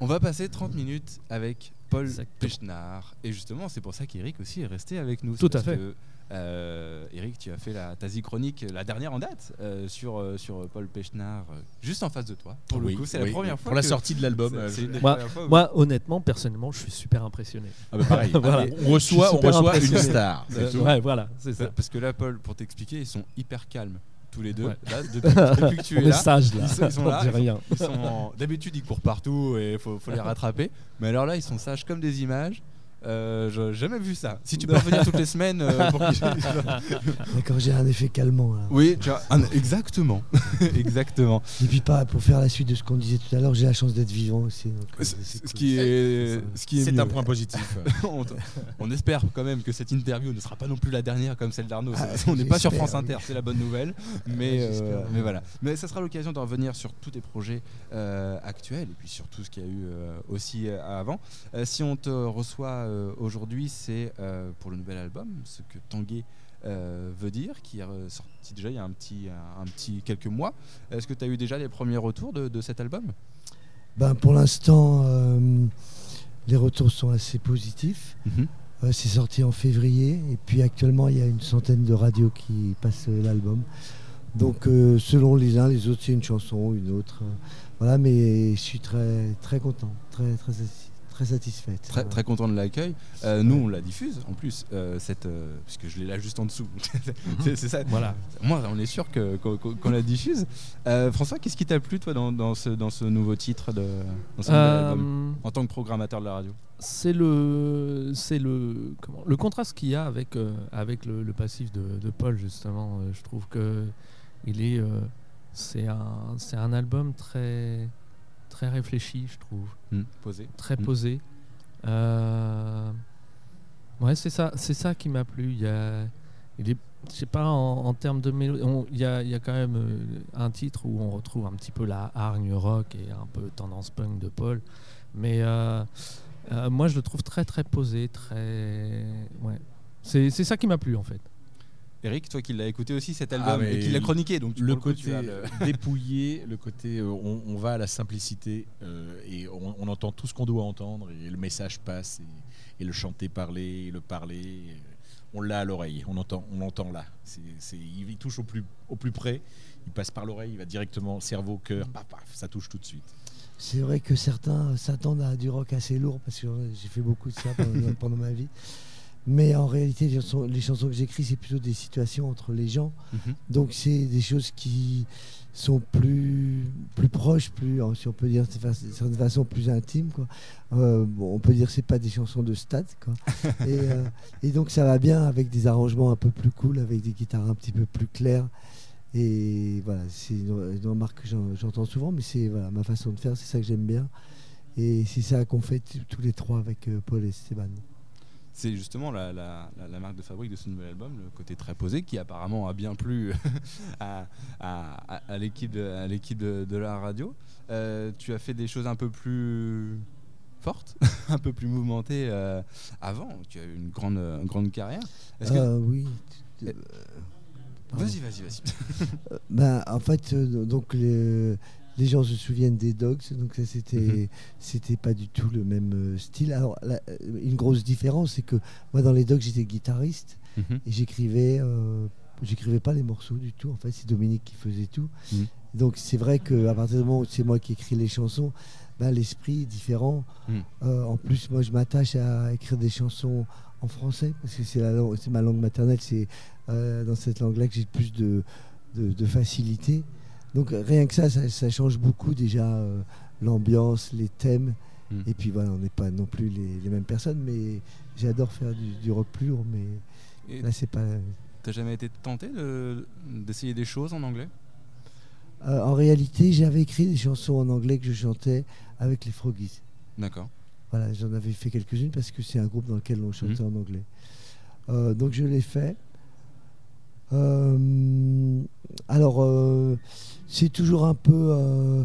On va passer 30 minutes avec Paul Pechnard. Et justement, c'est pour ça qu'Eric aussi est resté avec nous. Tout à fait. Euh, Eric, tu as fait la Tazi chronique, la dernière en date, euh, sur, euh, sur Paul Pechnard, juste en face de toi. Pour le coup, c'est la première fois. Pour la sortie de l'album. Moi, honnêtement, personnellement, je suis super impressionnel ah bah pareil. On reçoit, on reçoit une star. ouais, voilà, c'est ça. Parce que là, Paul, pour t'expliquer, ils sont hyper calmes tous les deux. Là, depuis, que tu es là, sages, là. Ils, sont, là. Rien. D'habitude, ils courent partout et il faut, faut les rattraper. Mais alors là, ils sont sages comme des images. Euh, j'ai jamais vu ça. Si tu peux revenir toutes les semaines euh, pour Quand j'ai un effet calmant. Oui, tu vois, exactement. exactement. Et puis pas pour faire la suite de ce qu'on disait tout à l'heure, j'ai la chance d'être vivant aussi. Euh, ce, qui est, ce qui est, c'est un point positif. on, espère quand même que cette interview ne sera pas non plus la dernière comme celle d'Arnaud. Ah, on n'est pas sur France Inter, c'est la bonne nouvelle. Mais, mais voilà. Mais ça sera l'occasion de revenir sur tous tes projets actuels et puis sur tout ce qu'il y a eu aussi avant. si on te reçoit euh, aujourd'hui, c'est euh, pour le nouvel album, ce que Tanguay euh, veut dire, qui est sorti déjà il y a un petit, un, petit quelques mois. Est-ce que tu as eu déjà les premiers retours de, cet album? Ben, Pour l'instant, les retours sont assez positifs. Mhm. c'est sorti en février et puis actuellement il y a une centaine de radios qui passent l'album. Donc selon les uns, les autres c'est une chanson, une autre. voilà, mais je suis très très content, très très très satisfaite. Très, très content de l'accueil. Euh, nous, on la diffuse en plus, euh, cette, euh, puisque je l'ai là juste en dessous. c'est ça. Voilà. Moi, on est sûr qu'on la diffuse. François, qu'est-ce qui t'a plu, toi, dans, dans, ce, dans ce nouveau titre, de, dans ce album, en tant que programmateur de la radio? C'est le, c'est le, comment, le contraste qu'il y a avec, avec le, passif de, de, Paul, justement. je trouve que il est, c'est un, c'est un album très très réfléchi, je trouve. Hmm. Posé. Très hmm. posé. Euh, ouais, c'est ça, c'est ça qui m'a plu. Il y a, il est, je sais pas, en, termes de mélodie, il y a, y a, quand même euh, un titre où on retrouve un petit peu la hargne rock et un peu tendance punk de Paul. Mais euh, moi, je le trouve très, très posé, très. Ouais. C'est ça qui m'a plu, en fait. Eric, toi qui l'as écouté aussi cet album ah, et qui l'a chroniqué, donc le côté dépouillé, le côté euh, on, va à la simplicité euh, et on, entend tout ce qu'on doit entendre et le message passe et, le chanter, parler, le parler, on l'a à l'oreille, on entend, on l'entend là. C'est, il touche au plus, au plus près, il passe par l'oreille, il va directement cerveau, cœur, paf, paf, ça touche tout de suite. C'est vrai que certains s'attendent à du rock assez lourd parce que j'ai fait beaucoup de ça pendant ma vie. Mais en réalité, les chansons, les chansons que j'écris, c'est plutôt des situations entre les gens. Mhm. Donc c'est des choses qui sont plus, plus proches, plus, si on peut dire de façon plus intime. Quoi. Euh, bon, on peut dire que c'est pas des chansons de stade. Quoi. et, euh, et, donc ça va bien avec des arrangements un peu plus cool, avec des guitares un petit peu plus claires. Et voilà, c'est une, remarque que j'entends souvent, mais c'est voilà, ma façon de faire, c'est ça que j'aime bien. Et c'est ça qu'on fait tous les trois avec euh, Paul et Stéban c'est justement la, marque de fabrique de ce nouvel album, le côté très posé, qui apparemment a bien plu à, l'équipe de, de, la radio. Euh, tu as fait des choses un peu plus fortes, un peu plus mouvementées euh, avant. Tu as eu une grande, grande carrière. Euh, oui. Vas-y, vas-y, vas-y. ben, en fait, donc les, les gens se souviennent des Dogs, donc ça c'était mhm. c'était pas du tout le même euh, style. Alors euh, une grosse différence, c'est que moi dans les Dogs j'étais guitariste mhm. et j'écrivais euh, j'écrivais pas les morceaux du tout. En fait c'est Dominique qui faisait tout. Mhm. Donc c'est vrai que à partir du moment où c'est moi qui écris les chansons, ben, l'esprit est différent. en plus moi je m'attache à écrire des chansons en français parce que c'est c'est ma langue maternelle. C'est dans cette langue-là que j'ai plus de, de facilité. Donc rien que ça, ça, change beaucoup déjà euh, l'ambiance, les thèmes. Hmm. Et puis voilà, on n'est pas non plus les, mêmes personnes, mais j'adore faire du, rock plus lourd, mais là c'est pas. T'as jamais été tenté d'essayer des choses en anglais? Euh, En réalité, j'avais écrit des chansons en anglais que je chantais avec les Froggies. D'accord. Voilà, j'en avais fait quelques-unes parce que c'est un groupe dans lequel on chantait hmm. en anglais. Euh, donc je l'ai fait. Alors c'est toujours un peu, euh,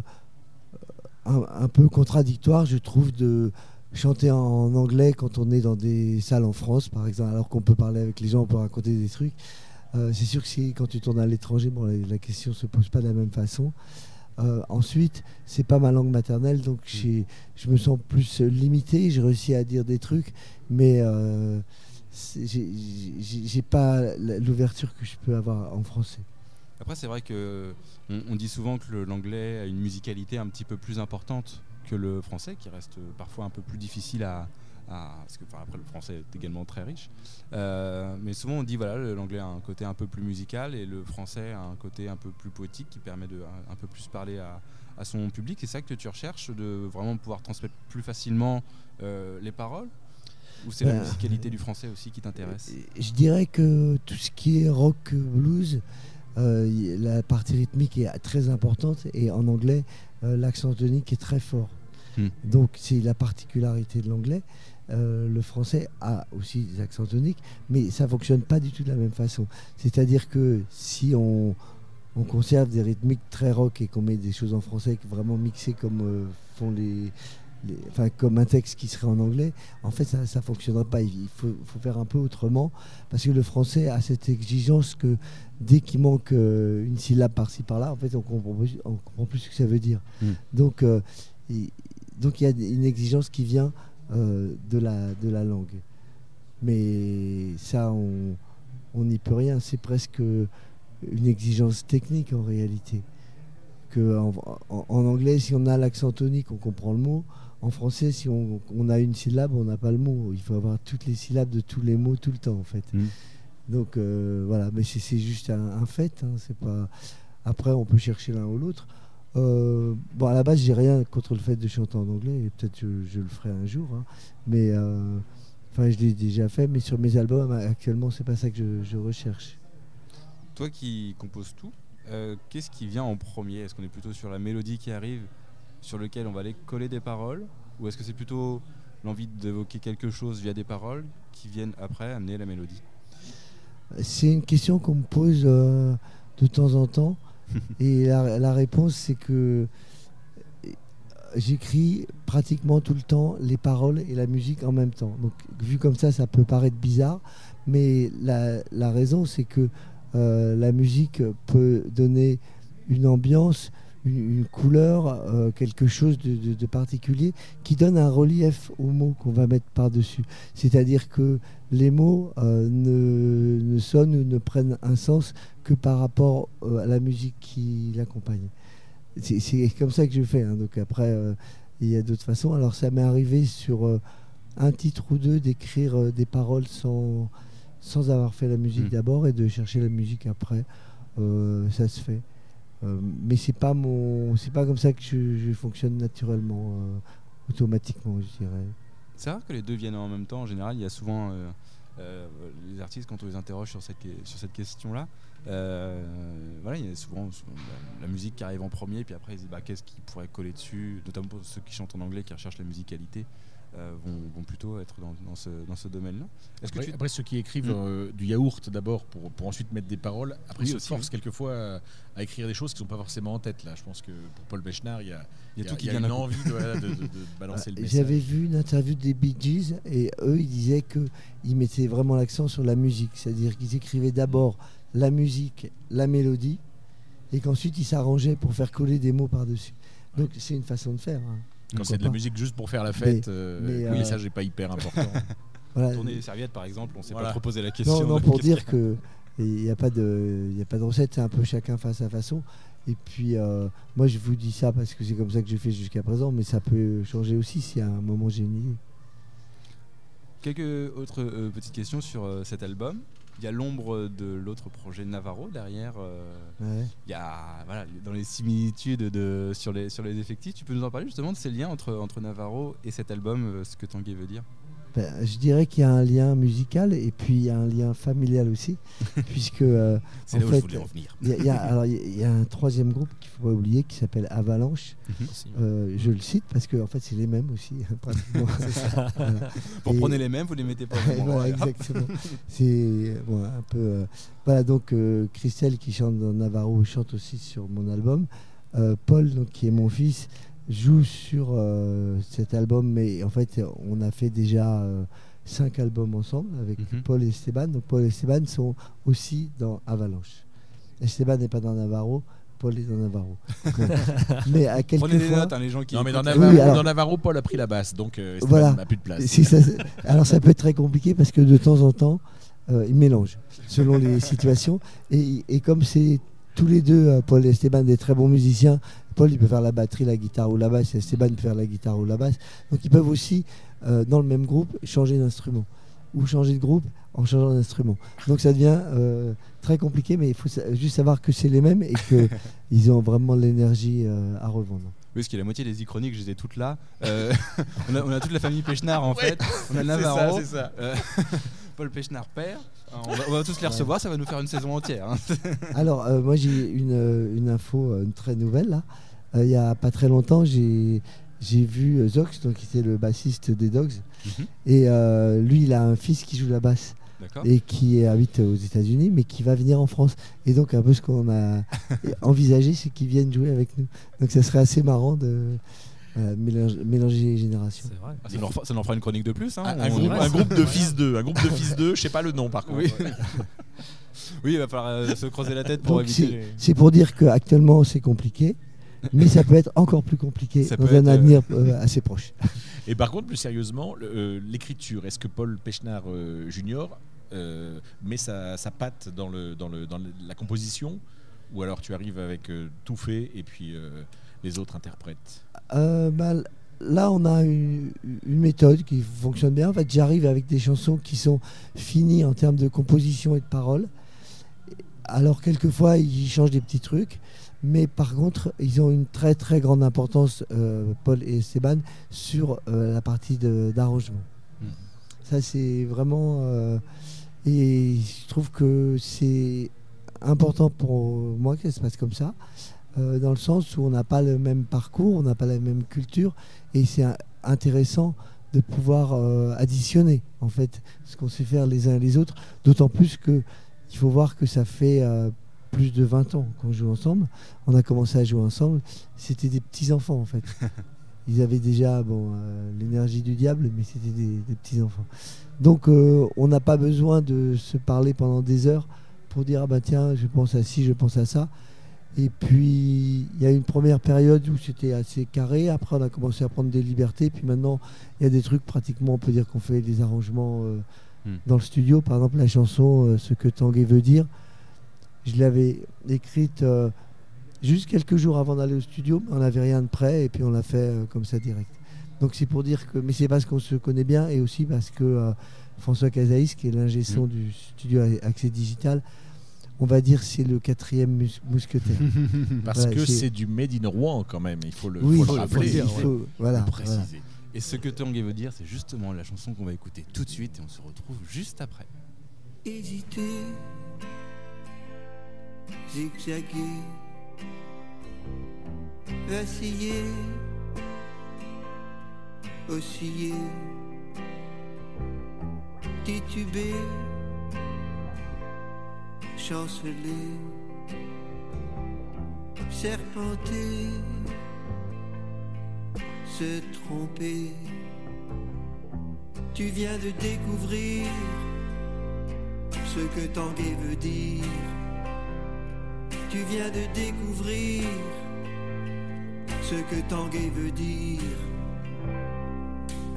un, peu contradictoire, je trouve, de chanter en anglais quand on est dans des salles en France, par exemple, alors qu'on peut parler avec les gens, on peut raconter des trucs. Euh, c'est sûr que si, quand tu tournes à l'étranger, bon, la, question ne se pose pas de la même façon. Euh, ensuite, c'est pas ma langue maternelle, donc mm. je me sens plus limité. J'ai réussi à dire des trucs, mais euh, j'ai pas l'ouverture que je peux avoir en français. Après, c'est vrai que on, dit souvent que l'anglais a une musicalité un petit peu plus importante que le français, qui reste parfois un peu plus difficile à, parce que après le français est également très riche. Euh, mais souvent on dit voilà l'anglais a un côté un peu plus musical et le français a un côté un peu plus poétique qui permet de un, peu plus parler à, son public. C'est ça que tu recherches, de vraiment pouvoir transmettre plus facilement euh, les paroles? Ou c'est la ben, musicalité du français aussi qui t'intéresse? Je dirais que tout ce qui est rock blues, euh, la partie rythmique est très importante et en anglais, l'accent tonique est très fort. Hmm. Donc c'est la particularité de l'anglais. Euh, le français a aussi des accents toniques, mais ça fonctionne pas du tout de la même façon. C'est-à-dire que si on, conserve des rythmiques très rock et qu'on met des choses en français vraiment mixées comme euh, font les, enfin, comme un texte qui serait en anglais, en fait, ça ne fonctionnerait pas. Il faut, faire un peu autrement, parce que le français a cette exigence que dès qu'il manque euh, une syllabe par-ci par-là, en fait, on comprend, on comprend plus ce que ça veut dire. Hmm. Donc, donc, il y a une exigence qui vient euh, de, la, de la langue. Mais ça, on n'y peut rien. C'est presque une exigence technique en réalité. Que en, anglais, si on a l'accent tonique, on comprend le mot. En français, si on, a une syllabe, on n'a pas le mot. Il faut avoir toutes les syllabes de tous les mots tout le temps, en fait. Mm. Donc euh, voilà, mais c'est juste un, fait. Hein. c'est pas. Après, on peut chercher l'un ou l'autre. Euh, bon, à la base, j'ai rien contre le fait de chanter en anglais, et peut-être je, je, le ferai un jour. Hein. mais euh, enfin, je l'ai déjà fait, mais sur mes albums, actuellement, c'est pas ça que je, recherche. Toi qui composes tout, euh, qu'est-ce qui vient en premier? Est-ce qu'on est plutôt sur la mélodie qui arrive, sur lequel on va aller coller des paroles, ou est-ce que c'est plutôt l'envie d'évoquer quelque chose via des paroles qui viennent après amener la mélodie? C'est une question qu'on me pose de temps en temps. Et la, réponse, c'est que j'écris pratiquement tout le temps les paroles et la musique en même temps. Donc, vu comme ça, ça peut paraître bizarre, mais la, raison, c'est que euh, la musique peut donner une ambiance, une, couleur, euh, quelque chose de, particulier qui donne un relief aux mots qu'on va mettre par-dessus. C'est-à-dire que les mots euh, ne, ne, sonnent ou ne prennent un sens que par rapport euh, à la musique qui l'accompagne. C'est comme ça que je fais. Hein. Donc après, il y a d'autres façons. Alors ça m'est arrivé sur un titre ou deux d'écrire des paroles sans, sans avoir fait la musique mmh. d'abord et de chercher la musique après. ça se fait. Euh, mais c'est pas mon, c'est pas comme ça que je, fonctionne naturellement, euh, automatiquement, je dirais. C'est rare que les deux viennent en même temps. En général, il y a souvent euh, les artistes quand on les interroge sur cette, sur cette question-là. voilà, il y a souvent la, musique qui arrive en premier, puis après ils disent bah, qu'est-ce qui pourrait coller dessus, notamment pour ceux qui chantent en anglais, qui recherchent la musicalité. Euh, vont, plutôt être dans, ce, dans ce domaine-là. Après, après, ceux qui écrivent hmm. euh, du yaourt d'abord pour, pour ensuite mettre des paroles, après ils se forcent quelquefois à, écrire des choses qui ne sont pas forcément en tête. Là. Je pense que pour Paul Bechnard, il y a, il y a, tout qui y a une envie de, de, balancer le message. J'avais vu une interview des Bee Gees et eux, ils disaient qu'ils mettaient vraiment l'accent sur la musique. C'est-à-dire qu'ils écrivaient d'abord la musique, la mélodie, et qu'ensuite ils s'arrangeaient pour faire coller des mots par-dessus. Donc c'est une façon de faire. Hein. Quand c'est de la musique juste pour faire la fête, euh, oui, euh, ça, j'ai pas hyper important. Tourner des serviettes, par exemple, on s'est pas trop posé la question. Non, non pour dire que il n'y a pas de, il a pas de recette, c'est un peu chacun face à sa façon. Et puis, euh, moi, je vous dis ça parce que c'est comme ça que je fais jusqu'à présent, mais ça peut changer aussi si à un moment j'ai une idée. Quelques autres petites questions sur cet album il y a l'ombre de l'autre projet Navarro derrière. Euh, il y a voilà, dans les similitudes de, sur, les, sur les effectifs. Tu peux nous en parler justement de ces liens entre, entre Navarro et cet album, euh, ce que Tanguy veut dire? Ben, je dirais qu'il y a un lien musical et puis il y a un lien familial aussi, puisque euh, c'est là où je voulais revenir. Il y, a un troisième groupe qu'il faut pas oublier qui s'appelle Avalanche. Mhm. Euh, je le cite parce que en fait c'est les mêmes aussi pratiquement. Pour prendre les mêmes, vous les mettez pas. voilà, exactement. c'est un peu euh, voilà donc Christelle qui chante dans Navarro chante aussi sur mon album. Paul donc qui est mon fils joue sur euh, cet album, mais en fait, on a fait déjà euh, cinq albums ensemble avec mhm. Paul et Esteban. Donc, Paul et Esteban sont aussi dans Avalanche. Esteban n'est pas dans Navarro, Paul est dans Navarro. mais à quelques Prenez des fois, notes, hein, les gens qui. Non, mais dans. Navarro, Oui, alors- dans Navarro, Paul a pris la basse, donc euh, Esteban Voilà. n'a plus de place. si ça- alors ça peut être très compliqué parce que de temps en temps, euh, ils mélangent selon les situations. Et, et comme c'est tous les deux, Paul et Esteban, des très bons musiciens, Paul il peut faire la batterie, la guitare ou la basse, et Esteban peut faire la guitare ou la basse. Donc ils peuvent aussi, euh, dans le même groupe, changer d'instrument ou changer de groupe en changeant d'instrument. Donc ça devient euh, très compliqué, mais il faut juste savoir que c'est les mêmes et qu'ils ont vraiment de l'énergie euh, à revendre. Oui, parce qu'il y a la moitié des ichroniques, je les ai toutes là. Euh, on, a, on a toute la famille Pechnard en Ouais, fait. On a C'est Navarro, ça, c'est ça. euh, Paul Pechnard père. Alors, On va, on va tous les recevoir, ça va nous faire une saison entière. hein. Alors, euh, moi, j'ai une, une info, une très nouvelle. là. Euh, Il y a pas très longtemps, j'ai j'ai vu Zox, donc, qui était le bassiste des Dogs. Mhm. Et euh, lui, il a un fils qui joue la basse et qui habite aux États-Unis, mais qui va venir en France. Et donc, un peu ce qu'on a envisagé, c'est qu'il vienne jouer avec nous. Donc, ça serait assez marrant de euh, mélanger, mélanger les générations. C'est vrai. Ah, ça, nous refera, ça nous fera une chronique de plus. hein. Un, un groupe, un de fils d'eux, un groupe de fils d'eux, je sais pas le nom par contre. Oui. oui, il va falloir euh, se creuser la tête pour Donc, éviter c'est les. c'est pour dire qu'actuellement, c'est compliqué. Mais ça peut être encore plus compliqué Ça dans un euh, avenir euh, assez proche. Et par contre, plus sérieusement, euh, l'écriture, est-ce que Paul Pechnard Junior met sa, sa patte dans, le, dans, le, dans le- la composition Ou alors tu arrives avec tout fait et puis les autres interprètent Euh, bah, là, on a une, une méthode qui fonctionne bien. En fait, j'arrive avec des chansons qui sont finies en termes de composition et de paroles. Alors, quelquefois, ils changent des petits trucs. Mais par contre, ils ont une très très grande importance, euh, Paul et Esteban, sur euh, la partie d'arrangement. Mhm. Ça, c'est vraiment. euh, et je trouve que c'est important pour moi que ça se passe comme ça, dans le sens où on n'a pas le même parcours, on n'a pas la même culture, et c'est intéressant de pouvoir additionner en fait ce qu'on sait faire les uns et les autres, d'autant plus que il faut voir que ça fait euh, plus de 20 ans qu'on joue ensemble. On a commencé à jouer ensemble, c'était des petits enfants en fait. Ils avaient déjà bon, euh, l'énergie du diable, mais c'était des, des petits enfants. Donc euh, on n'a pas besoin de se parler pendant des heures pour dire ah bah tiens je pense à ci, je pense à ça. Et puis il y a une première période où c'était assez carré. Après on a commencé à prendre des libertés. Puis maintenant il y a des trucs pratiquement on peut dire qu'on fait des arrangements euh, Hmm. dans le studio. Par exemple la chanson euh, Ce que Tanguay veut dire, je l'avais écrite euh, juste quelques jours avant d'aller au studio. mais On n'avait rien de prêt et puis on l'a fait euh, comme ça direct. Donc c'est pour dire que, mais c'est parce qu'on se connaît bien et aussi parce que François Casaïs, qui est l'ingé son du studio Accès Digital, on va dire c'est le quatrième mus- mousquetaire. Parce Voilà, que c'est- du made in Rouen quand même, il faut le, oui, faut le il faut, rappeler, il faut- voilà, le voilà. Et ce que Tanguay veut dire, c'est justement la chanson qu'on va écouter tout de suite et on se retrouve juste après. hésiter, zigzaguer, vaciller, osciller, chanceler, serpenter, se tromper. Tu viens de découvrir ce que Tanguay veut dire. Tu viens de découvrir ce que Tanguay veut dire.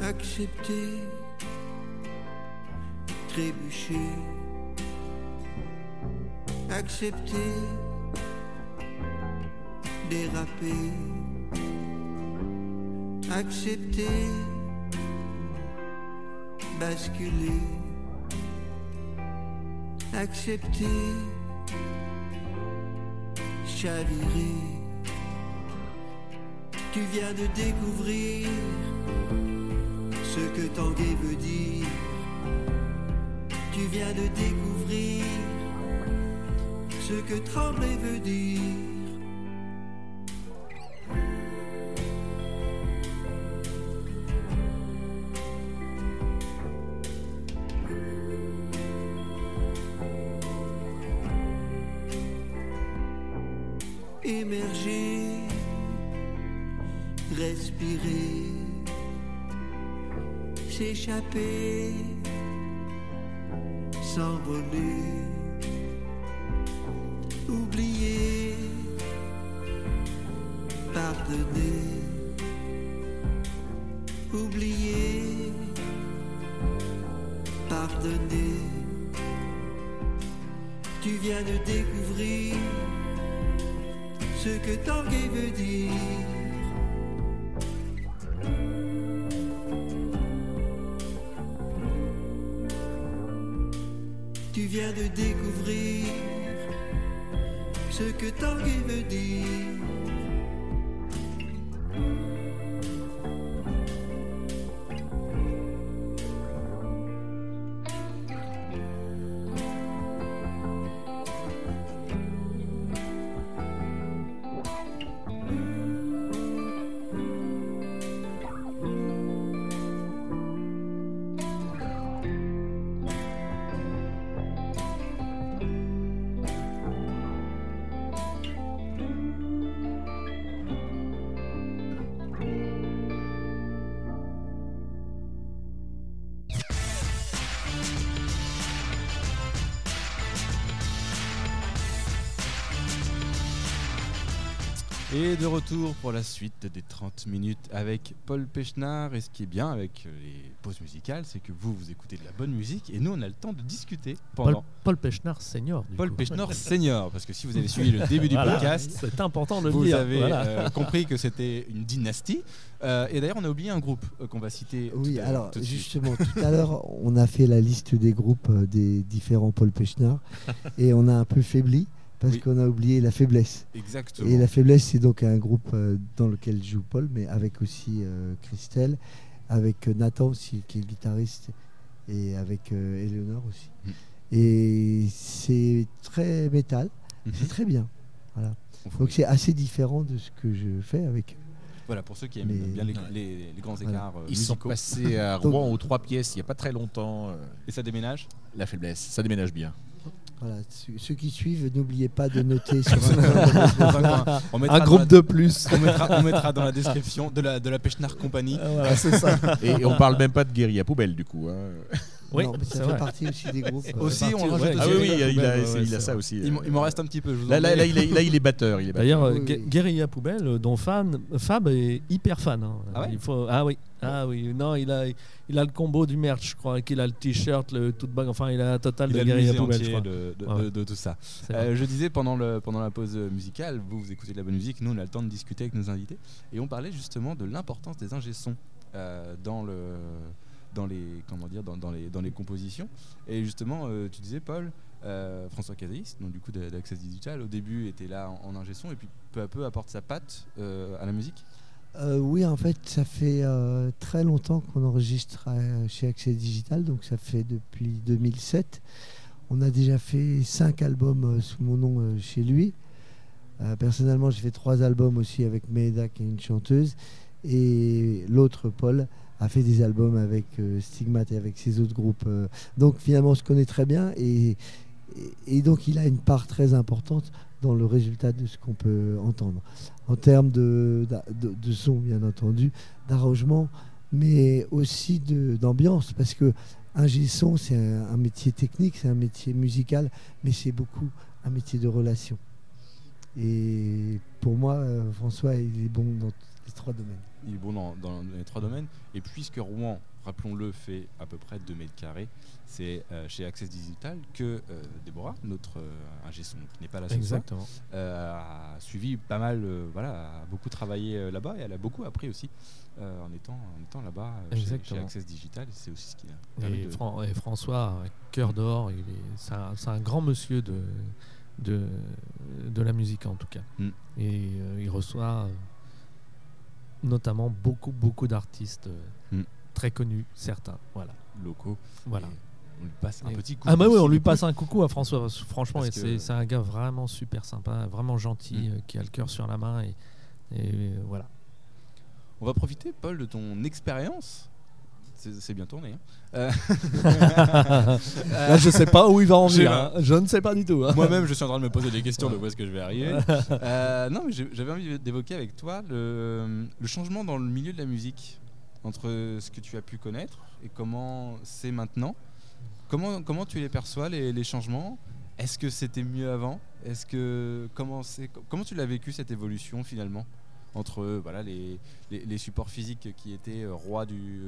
Accepter, trébucher, accepter, déraper, accepter, basculer accepter, chavirer. Tu viens de découvrir ce que Tanguay veut dire. Tu viens de découvrir ce que Tremblay veut dire. S'échapper, s'envoler, oublier, pardonner, oublier, pardonner. Tu viens de découvrir ce que Tanguay veut dire. Viens de découvrir ce que Tanguay veut dire. Pour la suite des 30 minutes avec Paul Pechnard. Et ce qui est bien avec les pauses musicales, c'est que vous, vous écoutez de la bonne musique et nous, on a le temps de discuter Paul, pendant. Paul Pechnard senior. du Paul coup. Pechnard senior, parce que si vous avez suivi le début du Voilà, podcast, C'est important de le vous dire. avez voilà. euh, compris que c'était une dynastie. Euh, et d'ailleurs, on a oublié un groupe euh, qu'on va citer. Oui, tout alors tout de suite. justement, tout à l'heure, on a fait la liste des groupes euh, des différents Paul Pechnard et on a un peu faibli parce Oui. qu'on a oublié la faiblesse. Exactement. Et la faiblesse, c'est donc un groupe euh, dans lequel joue Paul, mais avec aussi euh, Christelle, avec euh, Nathan aussi, qui est le guitariste, et avec euh, Eleonore aussi. Mm. Et c'est très métal, c'est très bien. Voilà. On Donc c'est assez différent de ce que je fais avec eux. Voilà, pour ceux qui aiment Mais- bien les, Ouais. les- les grands écarts Ils sont passés à Rouen aux trois pièces il n'y a pas très longtemps. Et ça déménage? La faiblesse, ça déménage bien. Voilà. Ceux qui suivent, n'oubliez pas de noter sur un. On mettra groupe la- de plus. On mettra, on mettra dans la description de la, de la Pechnard Company. voilà, c'est ça. Et, et on parle même pas de guérilla poubelle du coup. hein. Oui, non, mais c'est ça vrai. fait partie aussi des groupes. euh, Aussi, on rajoute ouais, aussi Ah oui, oui, il a, il a- Ouais, ouais, il a c'est ça aussi. Il m'en- il m'en reste un petit peu. je vous en Là, là, là, il est, là, il est batteur. D'ailleurs, euh, Oui, Gu- oui. Guérilla Poubelle, euh, dont fan, Fab est hyper fan. hein. Ah ouais il faut, ah oui, ah oui. Non, il a, il a le combo du merch, je crois, qu'il a le t-shirt, le toute bague. Enfin, il a la totale Il de Guérilla Poubelle, je entier crois. de, de- Ouais. de- de tout ça. Euh, je disais pendant, le, pendant la pause musicale, vous, vous écoutez de la bonne musique, nous on a le temps de discuter avec nos invités. Et on parlait justement de l'importance des ingé-sons euh, dans, le, dans, les, comment dire, dans, les, dans les compositions. Et justement, euh, tu disais, Paul, euh, François Casalis, donc du coup d'Access Digital, au début était là en, en ingé-son et puis peu à peu apporte sa patte euh, à la musique? Oui, en fait, ça fait très longtemps qu'on enregistre chez Accès Digital, donc ça fait depuis 2007. On a déjà fait cinq albums sous mon nom chez lui. Personnellement, j'ai fait trois albums aussi avec Maeda, qui est une chanteuse, et l'autre, Paul, a fait des albums avec euh, Stigmate et avec ses autres groupes. euh. donc finalement, on se connaît très bien, et, donc il a une part très importante dans le résultat de ce qu'on peut entendre en termes de, son, bien entendu, d'arrangement, mais aussi d'ambiance, parce que un son, c'est un, un métier technique, c'est un métier musical, mais c'est beaucoup un métier de relation. Et pour moi, euh, François, il est bon dans les trois domaines. Il est bon dans, dans les trois domaines. Et puisque Rouen, rappelons-le, fait à peu près 2 mètres carrés, c'est euh, chez Access Digital que euh, Déborah, notre euh, ingé son, qui n'est pas là ce soir, euh, a suivi pas mal, voilà, a beaucoup travaillé là-bas et elle a beaucoup appris aussi en étant, en étant là-bas chez. Access Digital. C'est aussi ce qui a permis Et, de- Fran- et François, cœur d'or, il est- c'est un, un grand monsieur de, de, de la musique en tout cas. Mm. Et euh, il reçoit notamment beaucoup, beaucoup d'artistes euh, Mm. très connus, certains. Voilà. locaux. voilà. On lui passe un Et- petit coup. Ah bah oui, on lui passe un coucou à François. Franchement, c'est c'est un gars vraiment super sympa, vraiment gentil, Mm. euh, qui a le cœur sur la main. Et, et, euh, voilà. On va profiter, Paul, de ton expérience. C'est bien tourné. hein. Euh, Là, je sais pas où il va en venir. hein. Je ne sais pas du tout. hein. Moi-même, je suis en train de me poser des questions de où est-ce que je vais arriver. Euh, non, mais j'avais envie d'évoquer avec toi le, le changement dans le milieu de la musique entre ce que tu as pu connaître et comment c'est maintenant. Comment, comment tu les perçois, les, les changements? Est-ce que c'était mieux avant? Est-ce que comment, comment tu l'as vécu cette évolution finalement? Entre voilà, les, les, supports physiques qui étaient rois du,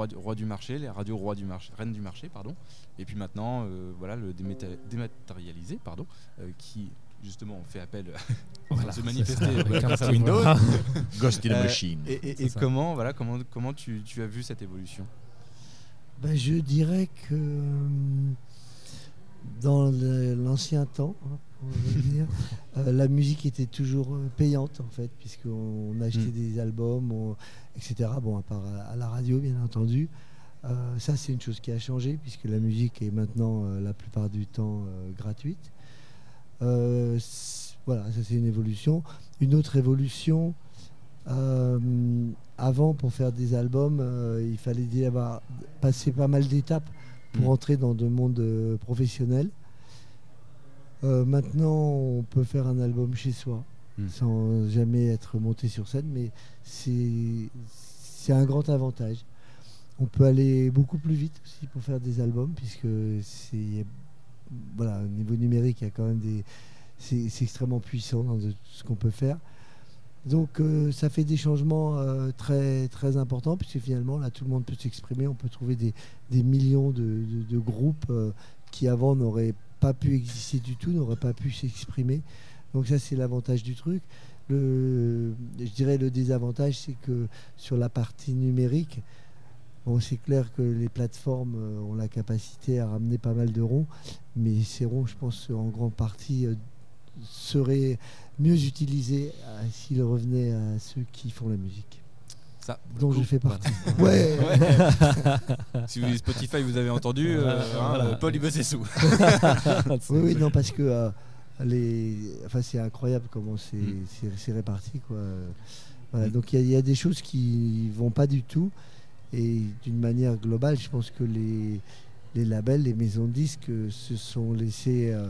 roi, du, roi du marché, les radios rois du marché, reines du marché, pardon. Et puis maintenant, voilà, le dématérialisé, pardon, qui justement on fait appel à se manifester grâce à Windows. Ghost in the Machine. et, comment, voilà, comment, comment tu, tu as vu cette évolution? Ben, Je dirais que dans l'ancien temps, hein, euh, la musique était toujours euh, payante en fait, puisqu'on achetait mm. des albums, etc. Bon, à part à, la radio, bien entendu. Euh, ça, c'est une chose qui a changé, puisque la musique est maintenant la plupart du temps gratuite. voilà, ça c'est une évolution. Une autre évolution, avant, pour faire des albums, il fallait y avoir passé pas mal d'étapes pour mm. entrer dans le monde professionnel. Euh, maintenant, on peut faire un album chez soi, hmm. sans jamais être monté sur scène, mais c'est un grand avantage. On peut aller beaucoup plus vite aussi pour faire des albums, puisque c'est voilà, au niveau numérique, il y a quand même des. C'est extrêmement puissant dans ce qu'on peut faire. Donc euh, ça fait des changements euh, très, très importants, puisque finalement, là, tout le monde peut s'exprimer. On peut trouver des, millions de, groupes qui avant n'auraient pas pu exister du tout, n'aurait pas pu s'exprimer. Donc ça, c'est l'avantage du truc. Le, je dirais le désavantage, c'est que sur la partie numérique, c'est clair que les plateformes euh, ont la capacité à ramener pas mal de ronds, mais ces ronds, je pense, en grande partie, euh, seraient mieux utilisés euh, s'ils revenaient à ceux qui font la musique dont je fais partie. Ouais. si vous Spotify, vous avez entendu, euh, hein, Paul il veut ses sous. oui, oui, non, parce que euh, les, enfin, c'est incroyable comment c'est mm. réparti, quoi. Voilà, mm. Donc il y, a des choses qui vont pas du tout, et d'une manière globale, je pense que les, les labels, les maisons de disques se sont laissés euh,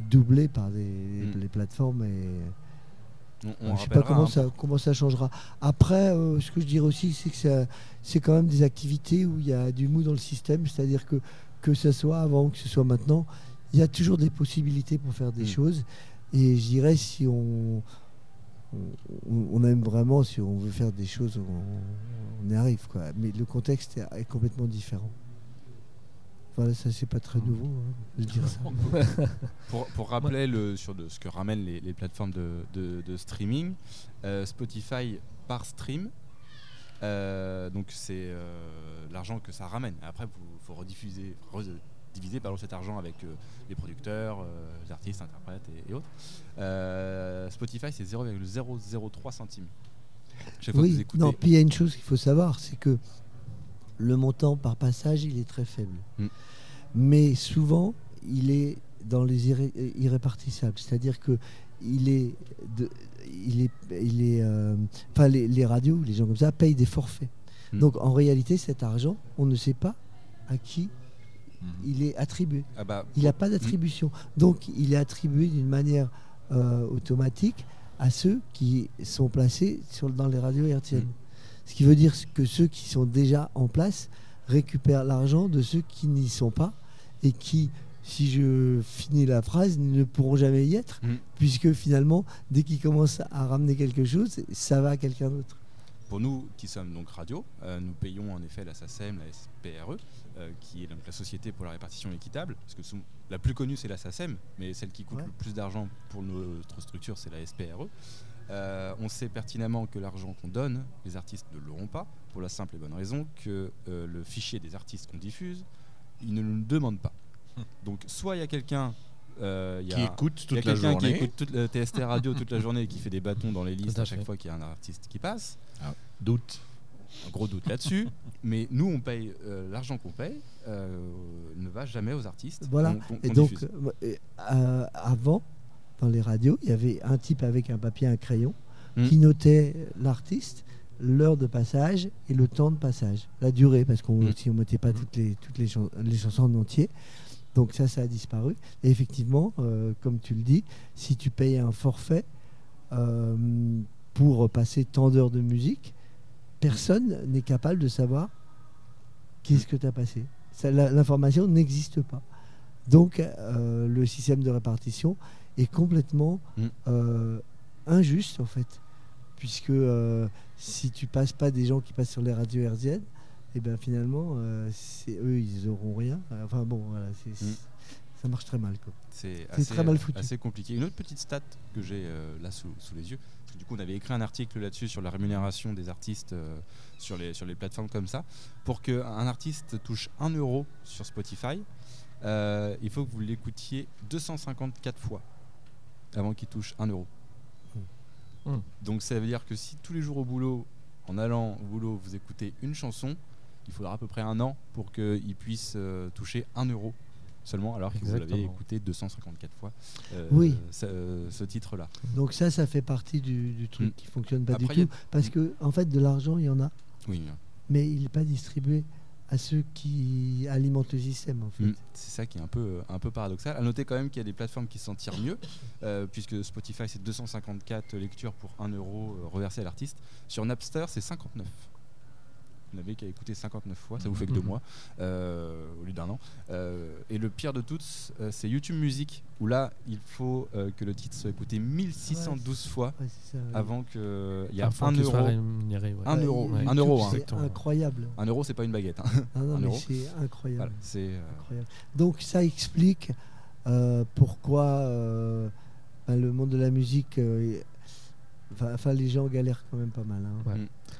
doubler par les, mm. les plateformes et je ne sais pas comment, hein. ça, comment ça changera. Après, euh, ce que je dirais aussi, c'est que c'est quand même des activités où il y a du mou dans le système, c'est-à-dire que que ce soit avant ou que ce soit maintenant, il y a toujours des possibilités pour faire des mm. choses. Et je dirais, si on, on, aime vraiment, si on veut faire des choses, on, y arrive. Quoi. Mais le contexte est complètement différent. Voilà, ça c'est pas très nouveau hein, de dire ça. pour, rappeler le, sur de, ce que ramènent les, plateformes de, streaming, euh, Spotify par stream, euh, donc c'est euh, l'argent que ça ramène. Après, il faut rediffuser, rediviser pardon, cet argent avec les producteurs, les artistes, interprètes et, autres. Spotify, c'est 0,003 centimes. oui, non, puis il y a une chose qu'il faut savoir, c'est que le montant par passage, il est très faible. Mm. Mais souvent, il est dans les irrépartissables. C'est-à-dire que il est, il est, il est, euh, les, radios, les gens comme ça payent des forfaits. Mm. Donc en réalité, cet argent, on ne sait pas à qui mm. il est attribué. Ah bah, il n'a pas d'attribution. Donc il est attribué d'une manière euh, automatique à ceux qui sont placés sur, dans les radios RTL. Ce qui veut dire que ceux qui sont déjà en place récupèrent l'argent de ceux qui n'y sont pas et qui, si je finis la phrase, ne pourront jamais y être, mm. puisque finalement, dès qu'ils commencent à ramener quelque chose, ça va à quelqu'un d'autre. Pour nous qui sommes donc radio, euh, nous payons en effet la SACEM, la SPRE, euh, qui est donc la Société pour la répartition équitable, parce que la plus connue c'est la SACEM, mais celle qui coûte le plus d'argent pour notre structure c'est la SPRE. Euh, on sait pertinemment que l'argent qu'on donne, les artistes ne l'auront pas, pour la simple et bonne raison que euh, le fichier des artistes qu'on diffuse, ils ne le demandent pas. Hum. Donc soit il y a quelqu'un euh, qui écoute toute la journée, qui écoute toute la TST radio toute la journée et qui fait des bâtons dans les listes à chaque fois qu'il y a un artiste qui passe. Ah, doute. Un gros doute là-dessus. mais nous, on paye l'argent qu'on paye ne va jamais aux artistes. Voilà. et donc, avant, dans les radios, il y avait un type avec un papier, un crayon, hmm. qui notait l'artiste, l'heure de passage et le temps de passage, la durée, parce qu'on hmm. ne mettait pas toutes les, toutes les, les, chansons en entier. Donc ça, ça a disparu. Et effectivement, euh, comme tu le dis, si tu payes un forfait euh, pour passer tant d'heures de musique, personne n'est capable de savoir qu'est-ce que tu as passé. L'information n'existe pas. Donc euh, le système de répartition est complètement mm. euh, injuste en fait. puisque euh, si tu passes pas des gens qui passent sur les radios hertziennes, et ben finalement, euh, c'est eux, ils auront rien. Enfin bon, voilà, c'est- Mm. ça marche très mal. Quoi. C'est C'est très mal foutu. assez compliqué. Une autre petite stat que j'ai là sous, sous les yeux, parce que du coup on avait écrit un article là-dessus sur la rémunération des artistes sur, les, sur les plateformes comme ça. Pour qu'un artiste touche 1 euro sur Spotify, euh, il faut que vous l'écoutiez 254 fois avant qu'il touche 1 euro. Hmm. Donc ça veut dire que si tous les jours au boulot, en allant au boulot, vous écoutez une chanson, il faudra à peu près un an pour qu'il puisse euh, toucher 1 euro seulement, alors que vous l'avez écouté 254 fois euh, Oui. ce, euh, ce titre-là. Donc ça, ça fait partie du, du truc Mm. qui fonctionne pas Après, du tout, parce que en fait, de l'argent, il y en a, Oui, mais il n'est pas distribué à ceux qui alimentent le système. En fait. Mm. c'est ça qui est un peu, euh, un peu paradoxal. À noter quand même qu'il y a des plateformes qui s'en tirent mieux, euh, puisque Spotify c'est 254 lectures pour 1 euro euh, reversé à l'artiste. Sur Napster c'est 59. Vous n'avez qu'à écouter 59 fois, ça vous fait que deux Mhm. mois euh, au lieu d'un an. Euh, et le pire de toutes, euh, c'est YouTube Music, où là il faut euh, que le titre soit écouté 1612 fois Ouais, c'est ça, ouais. avant que il y a Avant 1 qu'il soit euro. rémunéré. Un Ouais, euro, YouTube, un euro, hein. C'est Exactement. incroyable. 1 euro c'est pas une baguette. hein. Ah Un euro. c'est incroyable. Voilà, c'est euh, incroyable. Donc ça explique euh, pourquoi euh, ben, le monde de la musique, enfin, enfin, les gens galèrent quand même pas mal. hein.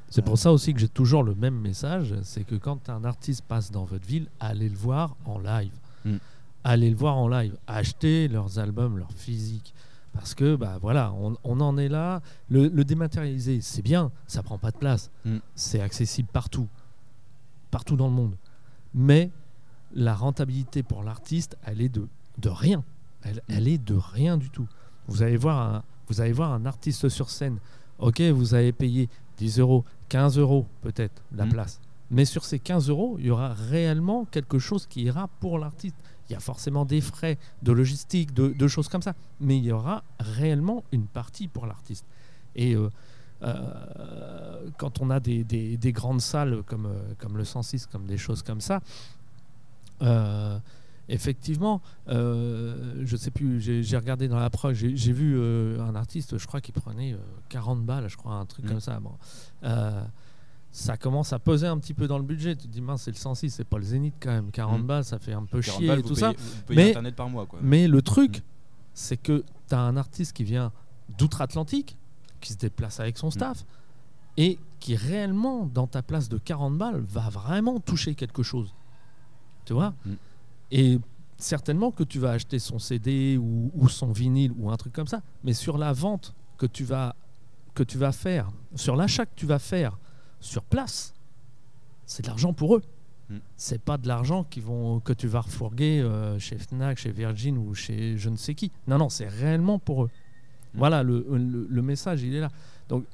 Mm. C'est pour ça aussi que j'ai toujours le même message, c'est que quand un artiste passe dans votre ville, allez le voir en live. Mm. Allez le voir en live. Achetez leurs albums, leur physique. Parce que bah voilà, on, on en est là. Le, le dématérialisé, c'est bien, ça prend pas de place. Mm. C'est accessible partout, partout dans le monde. Mais la rentabilité pour l'artiste, elle est de, de rien. Elle, elle est de rien du tout. Vous allez voir un, vous allez voir un artiste sur scène. Ok, vous avez payé 10 euros, 15 euros peut-être la Mm. place. Mais sur ces 15 euros, il y aura réellement quelque chose qui ira pour l'artiste. Il y a forcément des frais de logistique, de, de choses comme ça. Mais il y aura réellement une partie pour l'artiste. Et euh, euh, quand on a des, des- des grandes salles comme, euh, comme le 106, comme des choses comme ça, euh, effectivement, euh, je sais plus, j'ai regardé dans la prog, j'ai vu euh, un artiste, je crois qu'il prenait euh, 40 balles, je crois, un truc Mm. comme ça. Bon. Euh, ça commence à peser un petit peu dans le budget. Tu te dis, mince, c'est le 106, c'est pas le Zénith quand même. 40 Mm. balles, ça fait un peu 40 chier balles, et tout payez- ça. Mais- internet par mois quoi. Mais le truc, Mm. c'est que tu as un artiste qui vient d'outre-Atlantique, qui se déplace avec son staff, et qui réellement, dans ta place de 40 balles, va vraiment toucher quelque chose. Tu vois? Et certainement que tu vas acheter son CD ou, ou son vinyle ou un truc comme ça, mais sur la vente que tu vas, que tu vas faire, sur l'achat que tu vas faire sur place, c'est de l'argent pour eux. Mm. C'est pas de l'argent qui vont, que tu vas refourguer euh, chez Fnac, chez Virgin ou chez je ne sais qui. Non, non, c'est réellement pour eux. Mm. Voilà, le, le- le message, il est là. Donc,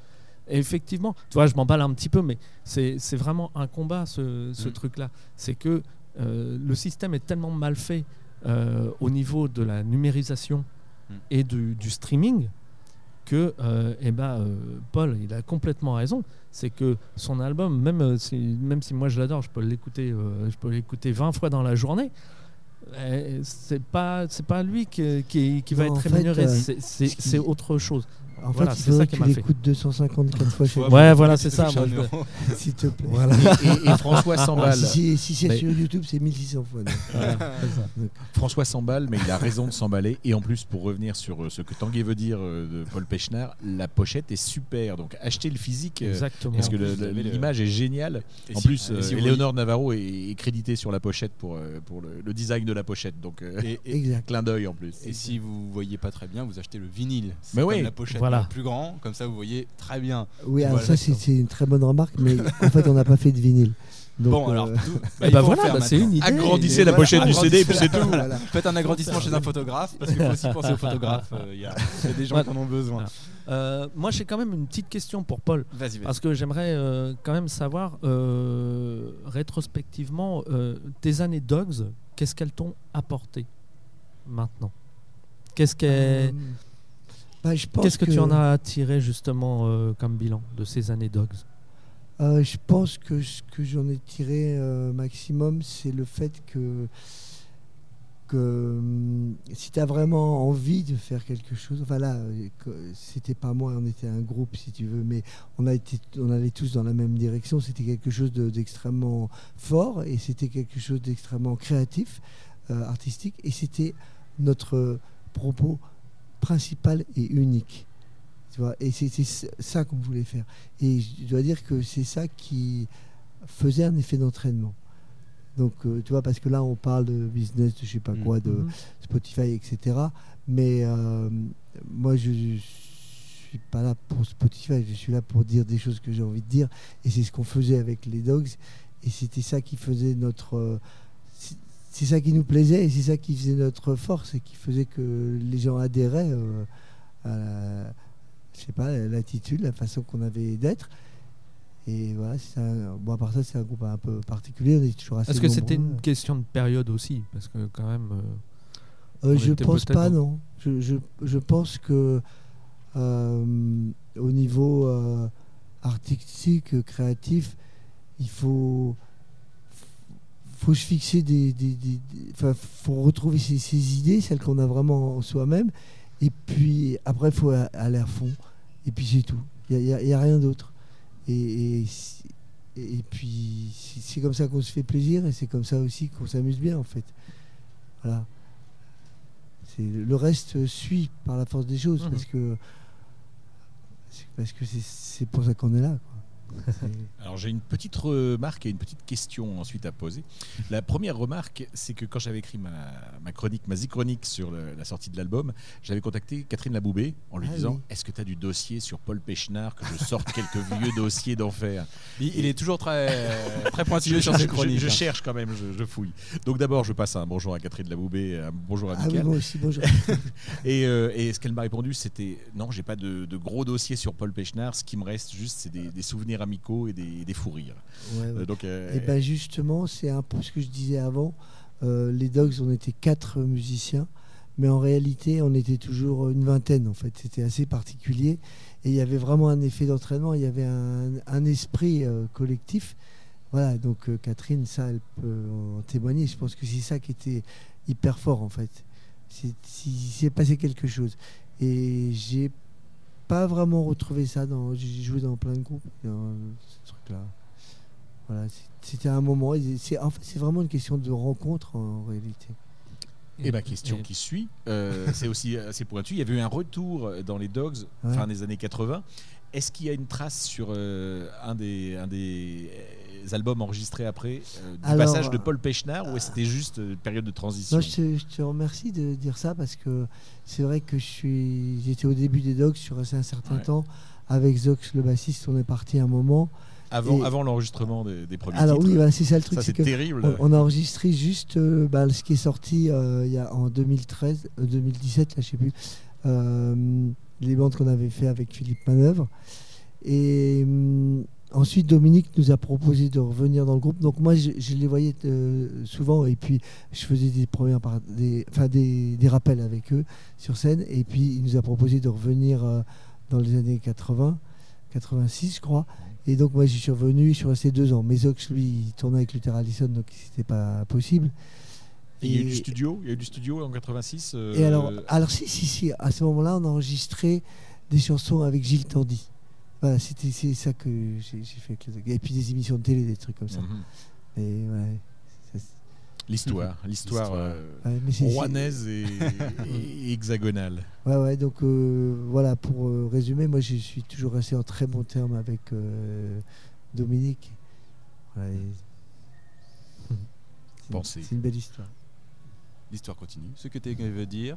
effectivement, tu vois, je m'emballe un petit peu, mais c'est vraiment un combat, ce, ce Mm. truc-là. C'est que euh, le système est tellement mal fait euh, au niveau de la numérisation Mm. et du, du streaming que euh, eh ben, euh, Paul, il a complètement raison. C'est que son album, même si, même si moi je l'adore, je peux l'écouter, euh, je peux l'écouter 20 fois dans la journée. C'est pas, c'est pas lui qui, qui, qui va être rémunéré, euh, c'est autre chose. En Voilà, fait, il c'est ça faudrait qui que tu fait. l'écoutes 254 fois chez Ouais, voilà, c'est ça, s'il te plaît. Voilà. Et, et- et François s'emballe. si c'est si c'est Mais- sur YouTube, c'est 1600 fois. Voilà, ça. François s'emballe, mais il a raison de s'emballer. Et en plus, pour revenir sur euh, ce que Tanguy veut dire euh, de Paul Pechner, la pochette est super. Donc achetez le physique. euh, Exactement. Parce que l'image est géniale. Et en si- plus, euh, si Éléonore Navarro est, est crédité sur la pochette pour, pour le, le design de la pochette. Donc, euh, et, clin d'œil en plus. et si vous voyez pas très bien, vous achetez le vinyle. Mais oui, la pochette voilà. plus grand, comme ça vous voyez très bien. Oui, alors Voilà, ça, c'est une très bonne remarque, mais en fait, on n'a pas fait de vinyle. Donc, bon, euh, alors, tout- bah en voilà, bah c'est une idée. Agrandissez Et la voilà. pochette du CD et puis c'est tout. voilà. Faites un agrandissement chez un photographe parce qu'il faut aussi penser aux photographes. euh, Il y, a il y a des gens Ouais. qui en ont besoin. Euh, moi, j'ai quand même une petite question pour Paul. Vas-y, vas-y. Parce que j'aimerais euh, quand même savoir, euh, rétrospectivement, euh, tes années Dogs, qu'est-ce qu'elles t'ont apporté maintenant? Qu'est-ce qu'est- Euh, bah, qu'est-ce que, tu en as tiré justement euh, comme bilan de ces années Dogs? Euh, je pense que ce que j'en ai tiré euh, maximum, c'est le fait que euh, si tu as vraiment envie de faire quelque chose, enfin là, c'était pas moi, on était un groupe si tu veux, mais on, a été, on allait tous dans la même direction. C'était quelque chose d'extrêmement fort et c'était quelque chose d'extrêmement créatif, artistique, et c'était notre propos principal et unique. Tu vois, et c'était ça qu'on voulait faire. Et je dois dire que c'est ça qui faisait un effet d'entraînement. Donc, euh, tu vois, parce que là, on parle de business, de je sais pas quoi, de Mhm. Spotify, etc. Mais euh, moi, je, je suis pas là pour Spotify, je suis là pour dire des choses que j'ai envie de dire. Et c'est ce qu'on faisait avec les Dogs. Et c'était ça qui faisait notre. euh, c'est- ça qui nous plaisait et c'est ça qui faisait notre force et qui faisait que les gens adhéraient euh, à la, je sais pas, l'attitude, la façon qu'on avait d'être. Et voilà, c'est un, bon, à part ça, c'est un groupe un peu particulier. On est toujours assez Est-ce que c'était une question de période aussi? Parce que quand même. euh, Euh, je pense pas, non. Je, je, je pense que euh, au niveau artistique, créatif, il faut faut se fixer des, des, des- des- enfin, faut retrouver ses, ses idées, celles qu'on a vraiment en soi-même, et puis après, il faut aller à fond, et puis c'est tout. Il n'y a, il y a rien d'autre. Et, et, si- et puis c'est comme ça qu'on se fait plaisir, et c'est comme ça aussi qu'on s'amuse bien, en fait. Voilà. C'est le reste suit par la force des choses Mhm. parce que c'est parce que c'est pour ça qu'on est là. quoi. Alors j'ai une petite remarque et une petite question ensuite à poser. La première remarque, c'est que quand j'avais écrit ma, ma chronique, ma chronique sur le- la sortie de l'album, j'avais contacté Catherine Laboubé en lui Ah disant oui. Est-ce que tu as du dossier sur Paul Péchnard que je sorte quelques vieux dossiers d'enfer? Il, il est toujours très, très pointilleux sur ses chroniques. je hein. cherche quand même, je, je fouille. Donc d'abord, je passe un bonjour à Catherine Laboubé, un bonjour Ah oui, amical. moi aussi, bonjour. Et, euh, et ce qu'elle m'a répondu, c'était non, j'ai pas de, de gros dossiers sur Paul Péchnard. Ce qui me reste juste, c'est des, des souvenirs amicaux et des, des fous rires. Ouais, ouais. Euh, donc, euh, Et ben justement, c'est un peu ce que je disais avant. Euh, les Dogs, on était quatre musiciens, mais en réalité, on était toujours une vingtaine. En fait, c'était assez particulier. Et il y avait vraiment un effet d'entraînement. Il y avait un, un esprit euh, collectif. Voilà. Donc euh, Catherine, ça, elle peut en témoigner. Je pense que c'est ça qui était hyper fort en fait. C'est- Il s'est passé quelque chose. Et j'ai pas vraiment retrouvé ça dans. J'ai joué dans plein de groupes dans ce truc-là. Voilà, c'était un moment. C'est en fait, c'est vraiment une question de rencontre en réalité. Et ma question et- qui suit, euh, c'est aussi assez pointu. Il y avait eu un retour dans les Dogs Ouais. fin des années 80. Est-ce qu'il y a une trace sur euh, un des, un des albums enregistrés après euh, du Alors, passage de Paul Péchnard ou c'était juste une période de transition Non, je, te, je te remercie de dire ça parce que c'est vrai que je suis, j'étais au début des Dogs sur assez un certain Ouais. temps. Avec Zox, le bassiste, on est parti un moment. Avant, l'enregistrement des, des premiers Alors titres oui, voilà, c'est ça le truc. Ça, c'est terrible. on, on a enregistré juste euh, bah, ce qui est sorti euh, il y a, en 2013, euh, 2017, là, je sais plus, euh, les bandes qu'on avait fait avec Philippe Manœuvre. Et hum, ensuite, Dominique nous a proposé de revenir dans le groupe. Donc moi, je, je les voyais euh, souvent et puis je faisais des premières par- des, enfin, des, des rappels avec eux sur scène. Et puis il nous a proposé de revenir euh, dans les années 80, 86, je crois. Et donc moi, j'y suis revenu, je suis resté deux ans. Mais Zox, lui, il tournait avec Luther Allison, donc c'était pas possible. Et il y a eu du studio Il y a eu du studio en 86 euh, et alors, alors si, si, si, à ce moment-là, on a enregistré des chansons avec Gilles Tandy. Voilà, c'était c'est ça que j'ai fait avec les. Et puis des émissions de télé, des trucs comme ça. mhm. Et ouais, ça, c'est- L'histoire, l'histoire euh, rouennaise et, hexagonale. Ouais, ouais, donc euh, voilà, pour euh, résumer, moi je suis toujours resté en très bon terme avec euh, Dominique. Voilà, et-. C'est une belle histoire. L'histoire continue. Ce que tu veux dire,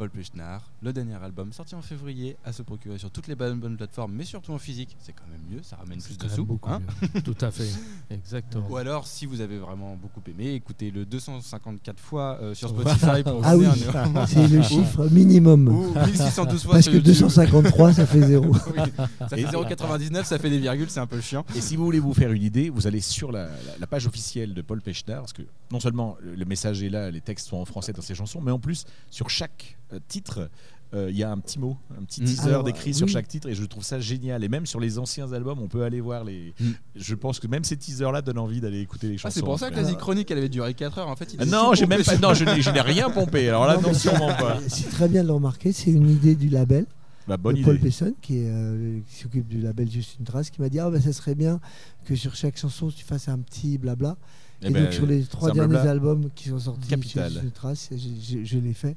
Paul Péchnard, le dernier album sorti en février, à se procurer sur toutes les bonnes, bonnes plateformes, mais surtout en physique. C'est quand même mieux, ça ramène plus de sous. beaucoup hein. Tout à fait. Exactement. Ou alors, si vous avez vraiment beaucoup aimé, écoutez le 254 fois euh, sur Spotify pour Ah oui, un- c'est le chiffre minimum. Ou 1612 fois Parce sur que YouTube. 253, ça fait zéro. Oui, ça fait 0,99, ça fait des virgules, c'est un peu chiant. Et si vous voulez vous faire une idée, vous allez sur la, la- la page officielle de Paul Péchnard, parce que non seulement le, le message est là, les textes sont en français dans ses chansons, mais en plus, sur chaque titre, euh, il y a un petit mot, un petit Mm. teaser Alors, décrit euh, sur chaque titre et je trouve ça génial. Et même sur les anciens albums, on peut aller voir les. Mm. Je pense que même ces teasers-là donnent envie d'aller écouter les chansons. Ah, c'est pour ça que la chronique elle avait duré 4 heures en fait. il Ah non, tout j'ai même pompé pas. sur- Non, je n'ai rien pompé. Alors là, Non, non, sûrement pas. C'est très bien de le remarquer, c'est une idée du label. Bah, bonne de Paul idée. Pesson, qui, euh, qui s'occupe du label Juste une trace, qui m'a dit Ah, bah, ça serait bien que sur chaque chanson, tu fasses un petit blabla. Eh Et, ben, donc, sur les trois derniers albums qui sont sortis capital. sur Juste une trace, je, je- je l'ai fait.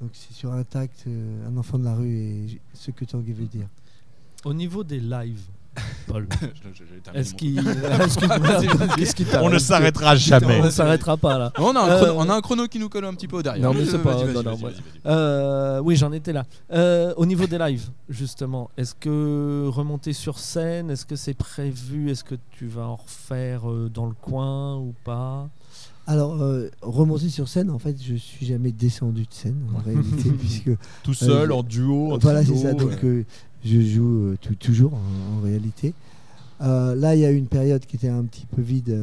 Donc, c'est sur Intact, euh, Un enfant de la rue et ce que Tanguy veut dire. Au niveau des lives, Paul, est-ce qu'il est-ce On ne s'arrêtera jamais. On ne s'arrêtera pas là. On a, un Euh, chrono, on a un chrono qui nous colle un petit peu au derrière. Non, mais c'est Euh, pas- vas-y, vas-y, non, vas-y. Euh, oui, j'en étais là. Euh, au niveau des lives, justement, est-ce que remonter sur scène, est-ce que c'est prévu? Est-ce que tu vas en refaire euh, dans le coin ou pas? Alors, euh, remonter sur scène, en fait, je suis jamais descendu de scène, en réalité, puisque Tout seul, Euh, en duo, en voilà, c'est ça. Donc, euh, je joue tout- toujours en, en réalité. Là, il y a eu une période qui était un petit peu vide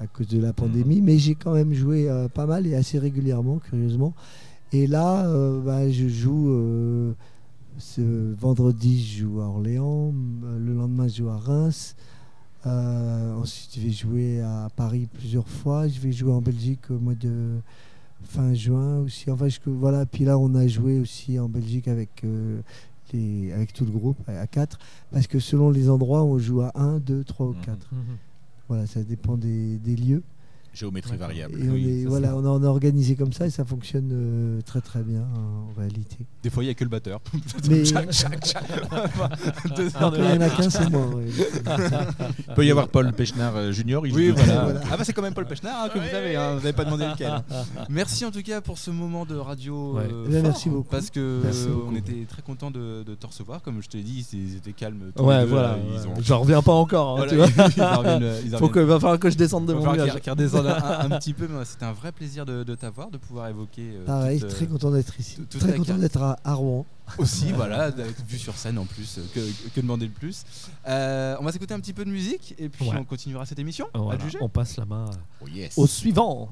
à cause de la pandémie, mais j'ai quand même joué pas mal et assez régulièrement, curieusement. Et là, bah, je joue. ce vendredi, je joue à Orléans. Le lendemain, je joue à Reims. Euh, ensuite, je vais jouer à Paris plusieurs fois. Je vais jouer en Belgique au mois de fin juin aussi. Enfin, je- voilà. Puis là, on a joué aussi en Belgique avec, euh, les, avec tout le groupe à 4. Parce que selon les endroits, on joue à 1, 2, 3 ou Mhm. 4. Voilà, ça dépend des, des lieux. Géométrie variable. Et on, Oui, est, ça, voilà, c'est- on a, organisé comme ça et ça fonctionne euh, très très bien en réalité. Des fois, il n'y a que le batteur. Mais Chac, chac, chac. Deux heures après, de il y en a qu'un, c'est moi. Il peut y avoir Paul Pechnard euh, Junior. il Oui, voilà. Voilà. Ah bah c'est quand même Paul Pechnard hein, que vous avez, hein, vous n'avez pas demandé lequel. Merci en tout cas pour ce moment de radio. Ouais. euh, Eh fort, merci beaucoup. Parce que beaucoup. on était très content de, de te recevoir. Comme je t'ai dit, ils étaient calmes. tous Ouais, les deux, voilà. ils ont- J'en reviens pas encore. hein, Voilà, tu vois. ils en reviennent- ils en Faut reviennent que, va falloir que je descende de Il mon nuage. Un, un petit peu, mais c'était un vrai plaisir de, de t'avoir, de pouvoir évoquer. euh, Pareil, toute, euh, très content d'être ici. tout- très content d'être à, à Rouen. aussi, voilà, d'être vu sur scène en plus, que, que demander de plus. Euh, on va s'écouter un petit peu de musique et puis Ouais. on continuera cette émission. À Voilà, le juger. on passe la main Oh, yes. au suivant.